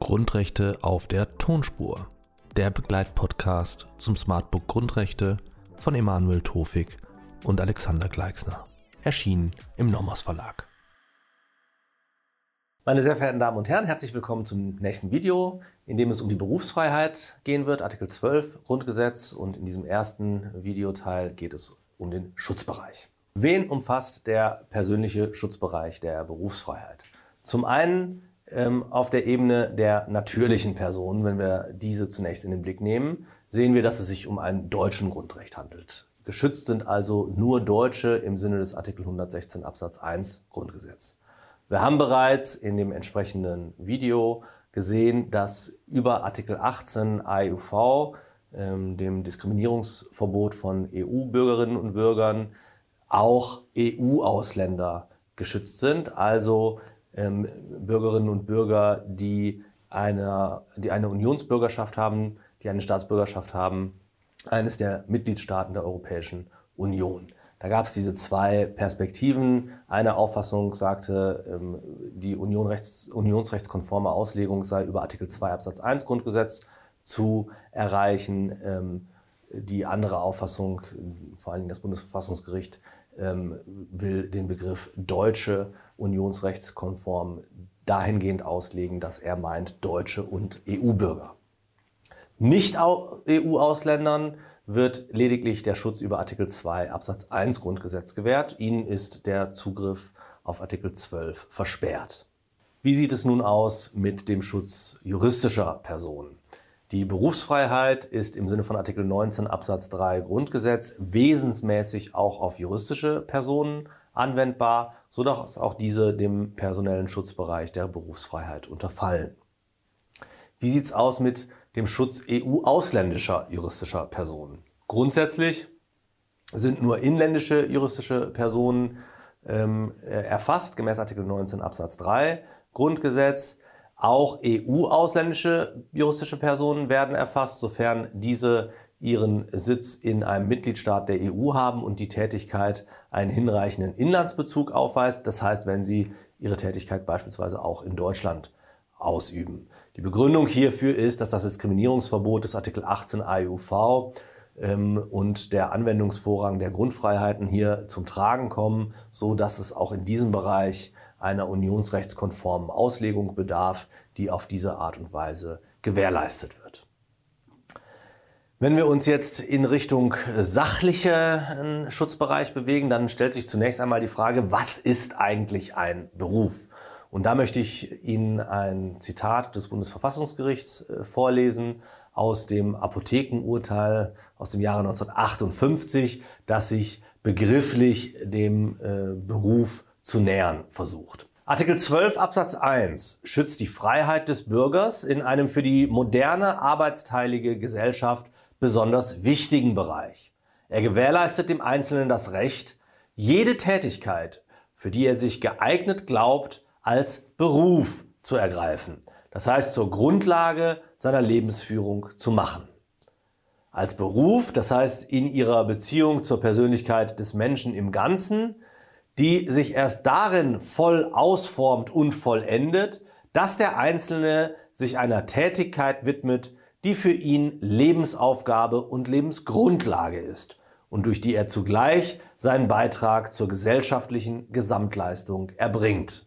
Grundrechte auf der Tonspur. Der Begleitpodcast zum Smartbook Grundrechte von Emanuel Tofik und Alexander Gleixner. Erschienen im Nomos Verlag. Meine sehr verehrten Damen und Herren, herzlich willkommen zum nächsten Video, in dem es um die Berufsfreiheit gehen wird, Artikel 12 Grundgesetz. Und in diesem ersten Videoteil geht es um den Schutzbereich. Wen umfasst der persönliche Schutzbereich der Berufsfreiheit? Zum einen ähm, auf der Ebene der natürlichen Personen, wenn wir diese zunächst in den Blick nehmen, sehen wir, dass es sich um ein deutschen Grundrecht handelt. Geschützt sind also nur Deutsche im Sinne des Artikel 116 Absatz 1 Grundgesetz. Wir haben bereits in dem entsprechenden Video gesehen, dass über Artikel 18 AEUV, ähm, dem Diskriminierungsverbot von EU-Bürgerinnen und Bürgern, auch EU-Ausländer geschützt sind, also ähm, Bürgerinnen und Bürger, die eine, die eine Unionsbürgerschaft haben, die eine Staatsbürgerschaft haben, eines der Mitgliedstaaten der Europäischen Union. Da gab es diese zwei Perspektiven. Eine Auffassung sagte, ähm, die Unionrechts, unionsrechtskonforme Auslegung sei über Artikel 2 Absatz 1 Grundgesetz zu erreichen. Ähm, die andere Auffassung, vor allen Dingen das Bundesverfassungsgericht, ähm, will den Begriff deutsche unionsrechtskonform dahingehend auslegen, dass er meint Deutsche und EU-Bürger. Nicht-EU-Ausländern wird lediglich der Schutz über Artikel 2 Absatz 1 Grundgesetz gewährt. Ihnen ist der Zugriff auf Artikel 12 versperrt. Wie sieht es nun aus mit dem Schutz juristischer Personen? Die Berufsfreiheit ist im Sinne von Artikel 19 Absatz 3 Grundgesetz wesensmäßig auch auf juristische Personen anwendbar, sodass auch diese dem personellen Schutzbereich der Berufsfreiheit unterfallen. Wie sieht es aus mit dem Schutz EU-ausländischer juristischer Personen. Grundsätzlich sind nur inländische juristische Personen ähm, äh, erfasst, gemäß Artikel 19 Absatz 3 Grundgesetz. Auch EU-ausländische juristische Personen werden erfasst, sofern diese ihren Sitz in einem Mitgliedstaat der EU haben und die Tätigkeit einen hinreichenden Inlandsbezug aufweist. Das heißt, wenn sie ihre Tätigkeit beispielsweise auch in Deutschland ausüben. Die Begründung hierfür ist, dass das Diskriminierungsverbot des Artikel 18 AEUV ähm, und der Anwendungsvorrang der Grundfreiheiten hier zum Tragen kommen, so dass es auch in diesem Bereich einer unionsrechtskonformen Auslegung bedarf, die auf diese Art und Weise gewährleistet wird. Wenn wir uns jetzt in Richtung sachlichen Schutzbereich bewegen, dann stellt sich zunächst einmal die Frage, was ist eigentlich ein Beruf? Und da möchte ich Ihnen ein Zitat des Bundesverfassungsgerichts äh, vorlesen aus dem Apothekenurteil aus dem Jahre 1958, das sich begrifflich dem äh, Beruf zu nähern versucht. Artikel 12 Absatz 1 schützt die Freiheit des Bürgers in einem für die moderne arbeitsteilige Gesellschaft besonders wichtigen Bereich. Er gewährleistet dem Einzelnen das Recht, jede Tätigkeit, für die er sich geeignet glaubt, als Beruf zu ergreifen. Das heißt, zur Grundlage seiner Lebensführung zu machen. Als Beruf, das heißt in ihrer Beziehung zur Persönlichkeit des Menschen im Ganzen, die sich erst darin voll ausformt und vollendet, dass der Einzelne sich einer Tätigkeit widmet, die für ihn Lebensaufgabe und Lebensgrundlage ist und durch die er zugleich seinen Beitrag zur gesellschaftlichen Gesamtleistung erbringt.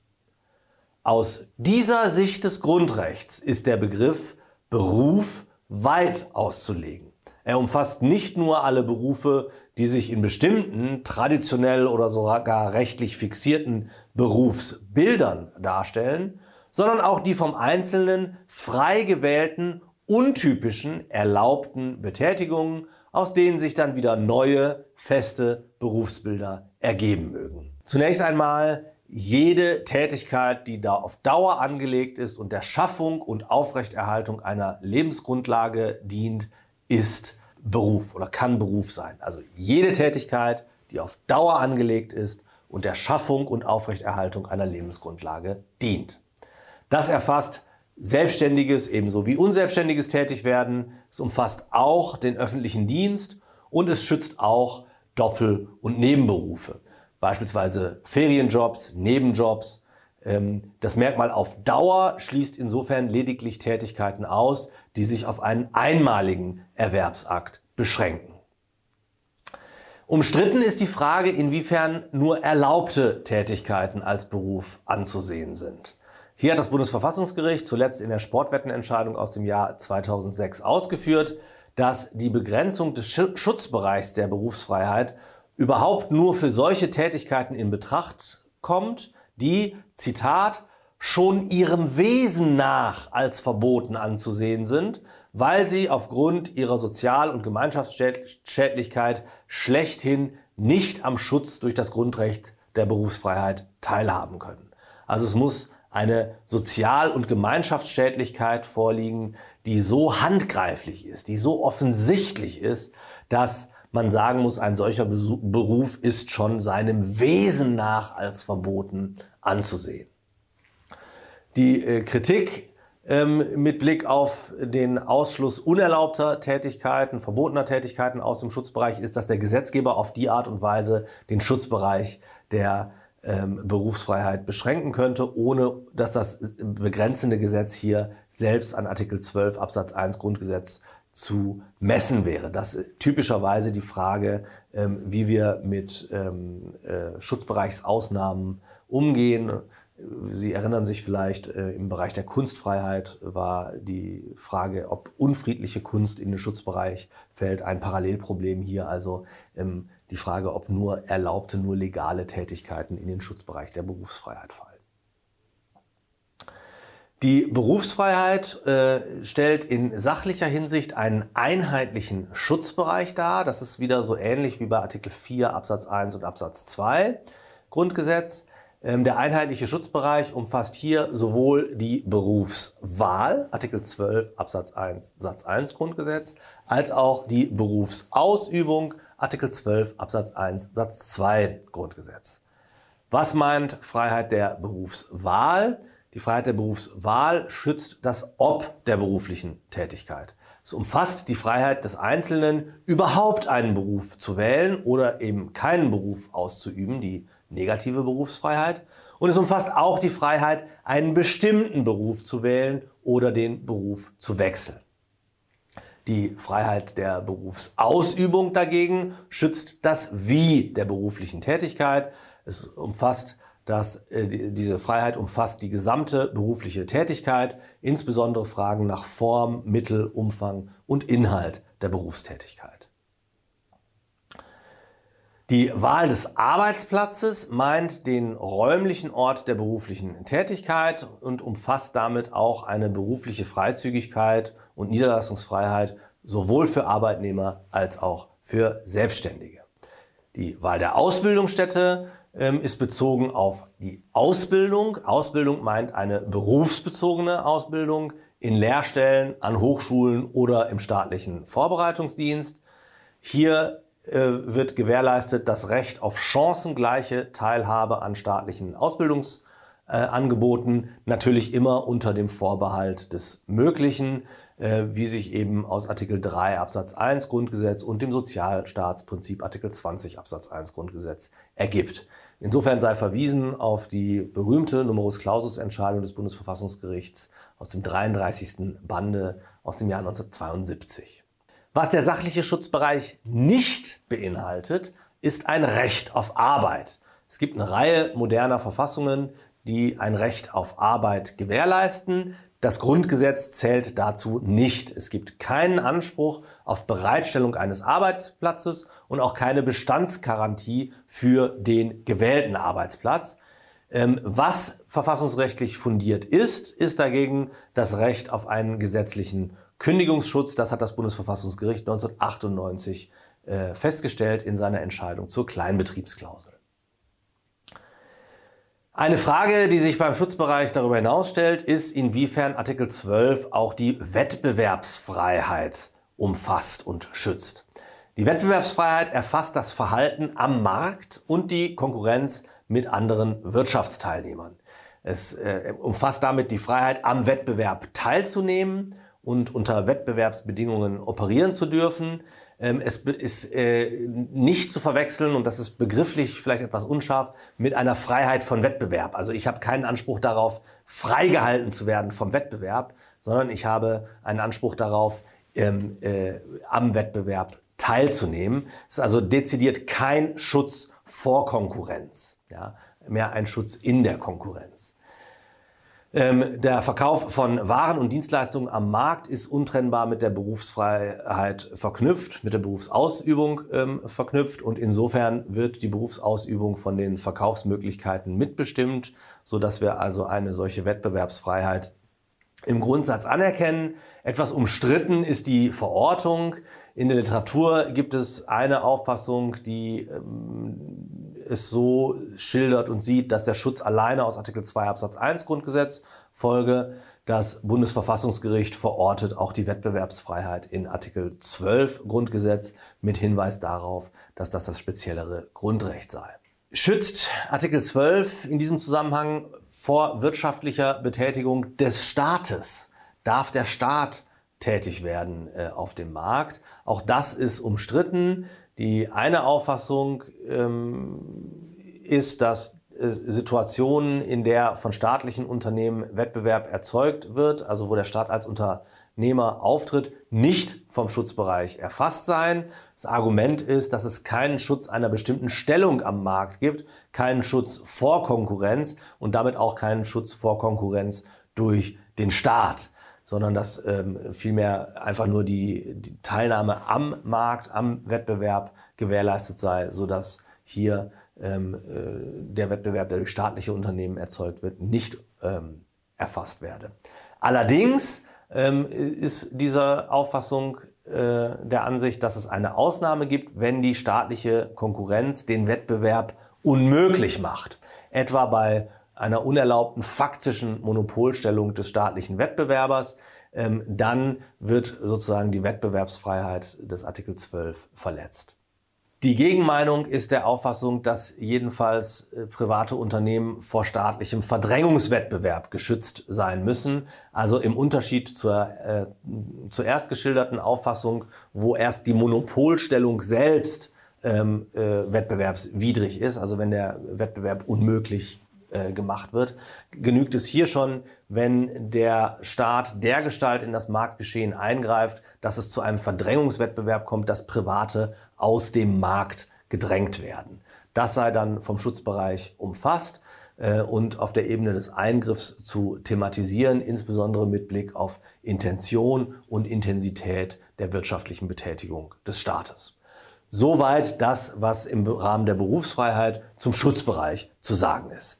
Aus dieser Sicht des Grundrechts ist der Begriff Beruf weit auszulegen. Er umfasst nicht nur alle Berufe, die sich in bestimmten traditionell oder sogar rechtlich fixierten Berufsbildern darstellen, sondern auch die vom Einzelnen frei gewählten, untypischen, erlaubten Betätigungen, aus denen sich dann wieder neue, feste Berufsbilder ergeben mögen. Zunächst einmal jede Tätigkeit, die da auf Dauer angelegt ist und der Schaffung und Aufrechterhaltung einer Lebensgrundlage dient, ist Beruf oder kann Beruf sein. Also jede Tätigkeit, die auf Dauer angelegt ist und der Schaffung und Aufrechterhaltung einer Lebensgrundlage dient. Das erfasst selbstständiges ebenso wie unselbstständiges Tätigwerden. Es umfasst auch den öffentlichen Dienst und es schützt auch Doppel- und Nebenberufe, beispielsweise Ferienjobs, Nebenjobs. Ähm, das Merkmal auf Dauer schließt insofern lediglich Tätigkeiten aus, die sich auf einen einmaligen Erwerbsakt beschränken. Umstritten ist die Frage, inwiefern nur erlaubte Tätigkeiten als Beruf anzusehen sind. Hier hat das Bundesverfassungsgericht zuletzt in der Sportwettenentscheidung aus dem Jahr 2006 ausgeführt, dass die Begrenzung des Schutzbereichs der Berufsfreiheit überhaupt nur für solche Tätigkeiten in Betracht kommt, die, Zitat, schon ihrem Wesen nach als verboten anzusehen sind, weil sie aufgrund ihrer Sozial- und Gemeinschaftsschädlichkeit schlechthin nicht am Schutz durch das Grundrecht der Berufsfreiheit teilhaben können. Also es muss eine Sozial- und Gemeinschaftsschädlichkeit vorliegen, die so handgreiflich ist, die so offensichtlich ist, dass man sagen muss, ein solcher Beruf ist schon seinem Wesen nach als verboten anzusehen. Die äh, Kritik ähm, mit Blick auf den Ausschluss unerlaubter Tätigkeiten, verbotener Tätigkeiten aus dem Schutzbereich ist, dass der Gesetzgeber auf die Art und Weise den Schutzbereich der ähm, Berufsfreiheit beschränken könnte, ohne dass das begrenzende Gesetz hier selbst an Artikel 12 Absatz 1 Grundgesetz zu messen wäre. Das ist typischerweise die Frage, ähm, wie wir mit ähm, äh, Schutzbereichsausnahmen umgehen. Sie erinnern sich vielleicht, äh, im Bereich der Kunstfreiheit war die Frage, ob unfriedliche Kunst in den Schutzbereich fällt, ein Parallelproblem hier. Also ähm, die Frage, ob nur erlaubte, nur legale Tätigkeiten in den Schutzbereich der Berufsfreiheit fallen. Die Berufsfreiheit äh, stellt in sachlicher Hinsicht einen einheitlichen Schutzbereich dar. Das ist wieder so ähnlich wie bei Artikel 4 Absatz 1 und Absatz 2 Grundgesetz. Ähm, der einheitliche Schutzbereich umfasst hier sowohl die Berufswahl, Artikel 12 Absatz 1 Satz 1 Grundgesetz, als auch die Berufsausübung, Artikel 12 Absatz 1 Satz 2 Grundgesetz. Was meint Freiheit der Berufswahl? Die Freiheit der Berufswahl schützt das Ob der beruflichen Tätigkeit. Es umfasst die Freiheit des Einzelnen, überhaupt einen Beruf zu wählen oder eben keinen Beruf auszuüben, die negative Berufsfreiheit. Und es umfasst auch die Freiheit, einen bestimmten Beruf zu wählen oder den Beruf zu wechseln. Die Freiheit der Berufsausübung dagegen schützt das Wie der beruflichen Tätigkeit. Es umfasst das, äh, diese Freiheit umfasst die gesamte berufliche Tätigkeit, insbesondere Fragen nach Form, Mittel, Umfang und Inhalt der Berufstätigkeit. Die Wahl des Arbeitsplatzes meint den räumlichen Ort der beruflichen Tätigkeit und umfasst damit auch eine berufliche Freizügigkeit und Niederlassungsfreiheit sowohl für Arbeitnehmer als auch für Selbstständige. Die Wahl der Ausbildungsstätte ist bezogen auf die Ausbildung. Ausbildung meint eine berufsbezogene Ausbildung in Lehrstellen, an Hochschulen oder im staatlichen Vorbereitungsdienst. Hier äh, wird gewährleistet das Recht auf chancengleiche Teilhabe an staatlichen Ausbildungsangeboten, natürlich immer unter dem Vorbehalt des Möglichen, äh, wie sich eben aus Artikel 3 Absatz 1 Grundgesetz und dem Sozialstaatsprinzip Artikel 20 Absatz 1 Grundgesetz ergibt. Insofern sei verwiesen auf die berühmte Numerus Clausus Entscheidung des Bundesverfassungsgerichts aus dem 33. Bande aus dem Jahr 1972. Was der sachliche Schutzbereich nicht beinhaltet, ist ein Recht auf Arbeit. Es gibt eine Reihe moderner Verfassungen, die ein Recht auf Arbeit gewährleisten. Das Grundgesetz zählt dazu nicht. Es gibt keinen Anspruch auf Bereitstellung eines Arbeitsplatzes und auch keine Bestandsgarantie für den gewählten Arbeitsplatz. Ähm, was verfassungsrechtlich fundiert ist, ist dagegen das Recht auf einen gesetzlichen Kündigungsschutz, das hat das Bundesverfassungsgericht 1998 äh, festgestellt in seiner Entscheidung zur Kleinbetriebsklausel. Eine Frage, die sich beim Schutzbereich darüber hinaus stellt, ist, inwiefern Artikel 12 auch die Wettbewerbsfreiheit umfasst und schützt. Die Wettbewerbsfreiheit erfasst das Verhalten am Markt und die Konkurrenz mit anderen Wirtschaftsteilnehmern. Es äh, umfasst damit die Freiheit, am Wettbewerb teilzunehmen und unter Wettbewerbsbedingungen operieren zu dürfen. Ähm, es ist äh, nicht zu verwechseln, und das ist begrifflich vielleicht etwas unscharf, mit einer Freiheit von Wettbewerb. Also ich habe keinen Anspruch darauf, freigehalten zu werden vom Wettbewerb, sondern ich habe einen Anspruch darauf, ähm, äh, am Wettbewerb teilzunehmen. Es ist also dezidiert kein Schutz vor Konkurrenz, ja, mehr ein Schutz in der Konkurrenz. Ähm, der Verkauf von Waren und Dienstleistungen am Markt ist untrennbar mit der Berufsfreiheit verknüpft, mit der Berufsausübung ähm, verknüpft und insofern wird die Berufsausübung von den Verkaufsmöglichkeiten mitbestimmt, so dass wir also eine solche Wettbewerbsfreiheit im Grundsatz anerkennen. Etwas umstritten ist die Verortung. In der Literatur gibt es eine Auffassung, die ähm, es so schildert und sieht, dass der Schutz alleine aus Artikel 2 Absatz 1 Grundgesetz folge. Das Bundesverfassungsgericht verortet auch die Wettbewerbsfreiheit in Artikel 12 Grundgesetz mit Hinweis darauf, dass das das speziellere Grundrecht sei. Schützt Artikel 12 in diesem Zusammenhang vor wirtschaftlicher Betätigung des Staates? Darf der Staat tätig werden äh, auf dem Markt. Auch das ist umstritten. Die eine Auffassung ähm, ist, dass äh, Situationen, in der von staatlichen Unternehmen Wettbewerb erzeugt wird, also wo der Staat als Unternehmer auftritt, nicht vom Schutzbereich erfasst sein. Das Argument ist, dass es keinen Schutz einer bestimmten Stellung am Markt gibt, keinen Schutz vor Konkurrenz und damit auch keinen Schutz vor Konkurrenz durch den Staat sondern dass ähm, vielmehr einfach nur die, die, Teilnahme am Markt, am Wettbewerb gewährleistet sei, sodass hier ähm, äh, der Wettbewerb, der durch staatliche Unternehmen erzeugt wird, nicht ähm, erfasst werde. Allerdings ähm, ist diese Auffassung äh, der Ansicht, dass es eine Ausnahme gibt, wenn die staatliche Konkurrenz den Wettbewerb unmöglich macht. Etwa bei einer unerlaubten faktischen Monopolstellung des staatlichen Wettbewerbers, ähm, dann wird sozusagen die Wettbewerbsfreiheit des Artikel 12 verletzt. Die Gegenmeinung ist der Auffassung, dass jedenfalls äh, private Unternehmen vor staatlichem Verdrängungswettbewerb geschützt sein müssen. Also im Unterschied zur äh, zuerst geschilderten Auffassung, wo erst die Monopolstellung selbst ähm, äh, wettbewerbswidrig ist, also wenn der Wettbewerb unmöglich äh, gemacht wird, genügt es hier schon, wenn der Staat dergestalt in das Marktgeschehen eingreift, dass es zu einem Verdrängungswettbewerb kommt, dass Private aus dem Markt gedrängt werden. Das sei dann vom Schutzbereich umfasst äh, und auf der Ebene des Eingriffs zu thematisieren, insbesondere mit Blick auf Intention und Intensität der wirtschaftlichen Betätigung des Staates. Soweit das, was im Rahmen der Berufsfreiheit zum Schutzbereich zu sagen ist.